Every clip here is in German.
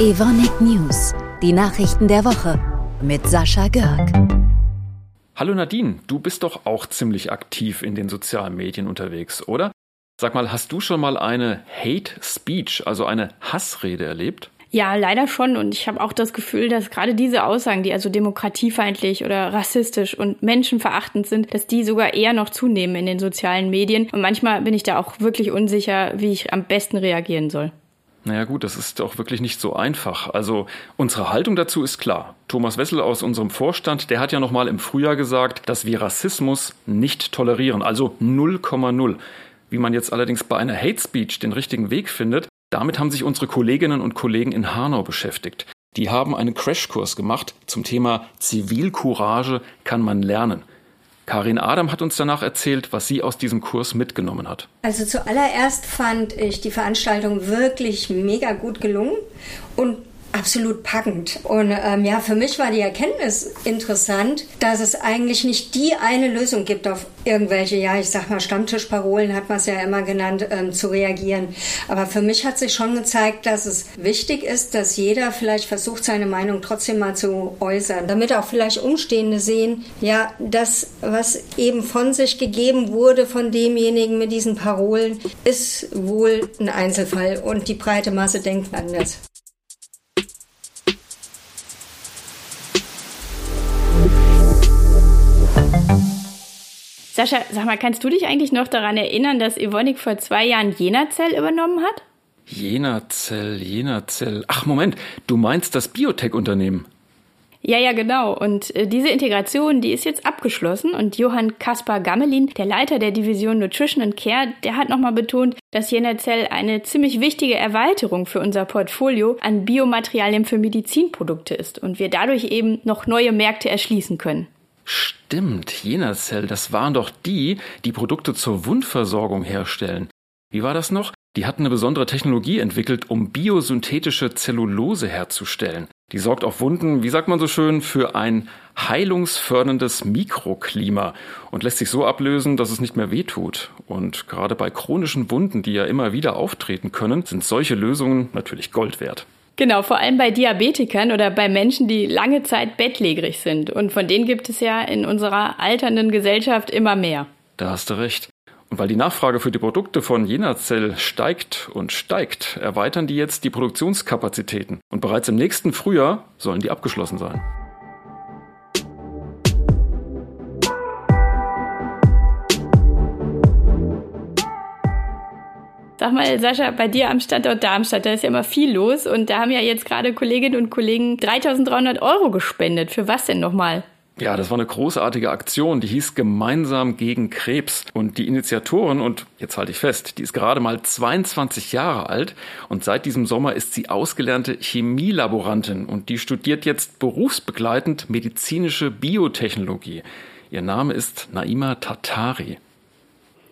Evonik News, die Nachrichten der Woche mit Sascha Görg. Hallo Nadine, du bist doch auch ziemlich aktiv in den sozialen Medien unterwegs, oder? Sag mal, hast du schon mal eine Hate Speech, also eine Hassrede erlebt? Ja, leider schon. Und ich habe auch das Gefühl, dass gerade diese Aussagen, die also demokratiefeindlich oder rassistisch und menschenverachtend sind, dass die sogar eher noch zunehmen in den sozialen Medien. Und manchmal bin ich da auch wirklich unsicher, wie ich am besten reagieren soll. Naja gut, das ist auch wirklich nicht so einfach. Also unsere Haltung dazu ist klar. Thomas Wessel aus unserem Vorstand, der hat ja noch mal im Frühjahr gesagt, dass wir Rassismus nicht tolerieren, also 0,0. Wie man jetzt allerdings bei einer Hate Speech den richtigen Weg findet, damit haben sich unsere Kolleginnen und Kollegen in Hanau beschäftigt. Die haben einen Crashkurs gemacht zum Thema Zivilcourage kann man lernen. Karin Adam hat uns danach erzählt, was sie aus diesem Kurs mitgenommen hat. Also zuallererst fand ich die Veranstaltung wirklich mega gut gelungen und absolut packend. Und ähm, ja, für mich war die Erkenntnis interessant, dass es eigentlich nicht die eine Lösung gibt, auf irgendwelche, ja, ich sag mal, Stammtischparolen hat man es ja immer genannt, ähm, zu reagieren. Aber für mich hat sich schon gezeigt, dass es wichtig ist, dass jeder vielleicht versucht, seine Meinung trotzdem mal zu äußern, damit auch vielleicht Umstehende sehen, ja, das, was eben von sich gegeben wurde von demjenigen mit diesen Parolen, ist wohl ein Einzelfall und die breite Masse denkt anders. Sascha, sag mal, kannst du dich eigentlich noch daran erinnern, dass Evonik vor zwei Jahren Jenazell übernommen hat? Jenazell, Jenazell. Ach Moment, du meinst das Biotech-Unternehmen? Ja, ja, genau. Und äh, diese Integration, die ist jetzt abgeschlossen. Und Johann Kaspar Gammelin, der Leiter der Division Nutrition and Care, der hat nochmal betont, dass Jenazell eine ziemlich wichtige Erweiterung für unser Portfolio an Biomaterialien für Medizinprodukte ist und wir dadurch eben noch neue Märkte erschließen können. Stimmt, Jenacell, das waren doch die, die Produkte zur Wundversorgung herstellen. Wie war das noch? Die hatten eine besondere Technologie entwickelt, um biosynthetische Zellulose herzustellen. Die sorgt auf Wunden, wie sagt man so schön, für ein heilungsförderndes Mikroklima und lässt sich so ablösen, dass es nicht mehr wehtut. Und gerade bei chronischen Wunden, die ja immer wieder auftreten können, sind solche Lösungen natürlich Gold wert. Genau, vor allem bei Diabetikern oder bei Menschen, die lange Zeit bettlägerig sind. Und von denen gibt es ja in unserer alternden Gesellschaft immer mehr. Da hast du recht. Und weil die Nachfrage für die Produkte von Jenazell steigt und steigt, erweitern die jetzt die Produktionskapazitäten. Und bereits im nächsten Frühjahr sollen die abgeschlossen sein. Sag mal, Sascha, bei dir am Standort Darmstadt, da ist ja immer viel los und da haben ja jetzt gerade Kolleginnen und Kollegen 3300 Euro gespendet. Für was denn nochmal? Ja, das war eine großartige Aktion, die hieß Gemeinsam gegen Krebs. Und die Initiatorin, und jetzt halte ich fest, die ist gerade mal 22 Jahre alt und seit diesem Sommer ist sie ausgelernte Chemielaborantin und die studiert jetzt berufsbegleitend medizinische Biotechnologie. Ihr Name ist Naima Tatari.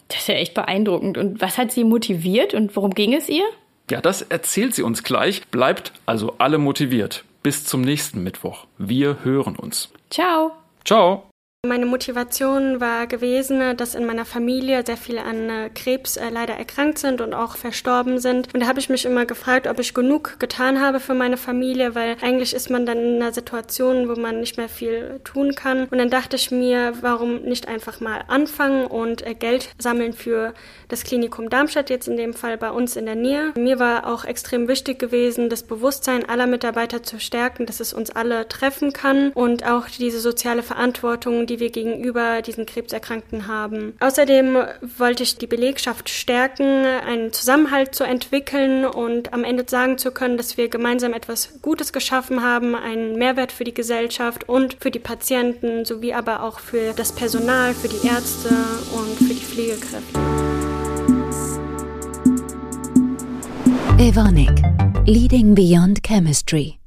Das ist ja echt beeindruckend. Und was hat sie motiviert und worum ging es ihr? Ja, das erzählt sie uns gleich. Bleibt also alle motiviert. Bis zum nächsten Mittwoch. Wir hören uns. Ciao. Ciao. Meine Motivation war gewesen, dass in meiner Familie sehr viele an äh, Krebs äh, leider erkrankt sind und auch verstorben sind. Und da habe ich mich immer gefragt, ob ich genug getan habe für meine Familie, weil eigentlich ist man dann in einer Situation, wo man nicht mehr viel tun kann. Und dann dachte ich mir, warum nicht einfach mal anfangen und äh, Geld sammeln für das Klinikum Darmstadt, jetzt in dem Fall bei uns in der Nähe. Mir war auch extrem wichtig gewesen, das Bewusstsein aller Mitarbeiter zu stärken, dass es uns alle treffen kann und auch diese soziale Verantwortung, die die wir gegenüber diesen Krebserkrankten haben. Außerdem wollte ich die Belegschaft stärken, einen Zusammenhalt zu entwickeln und am Ende sagen zu können, dass wir gemeinsam etwas Gutes geschaffen haben, einen Mehrwert für die Gesellschaft und für die Patienten sowie aber auch für das Personal, für die Ärzte und für die Pflegekräfte. Evonik, Leading Beyond Chemistry.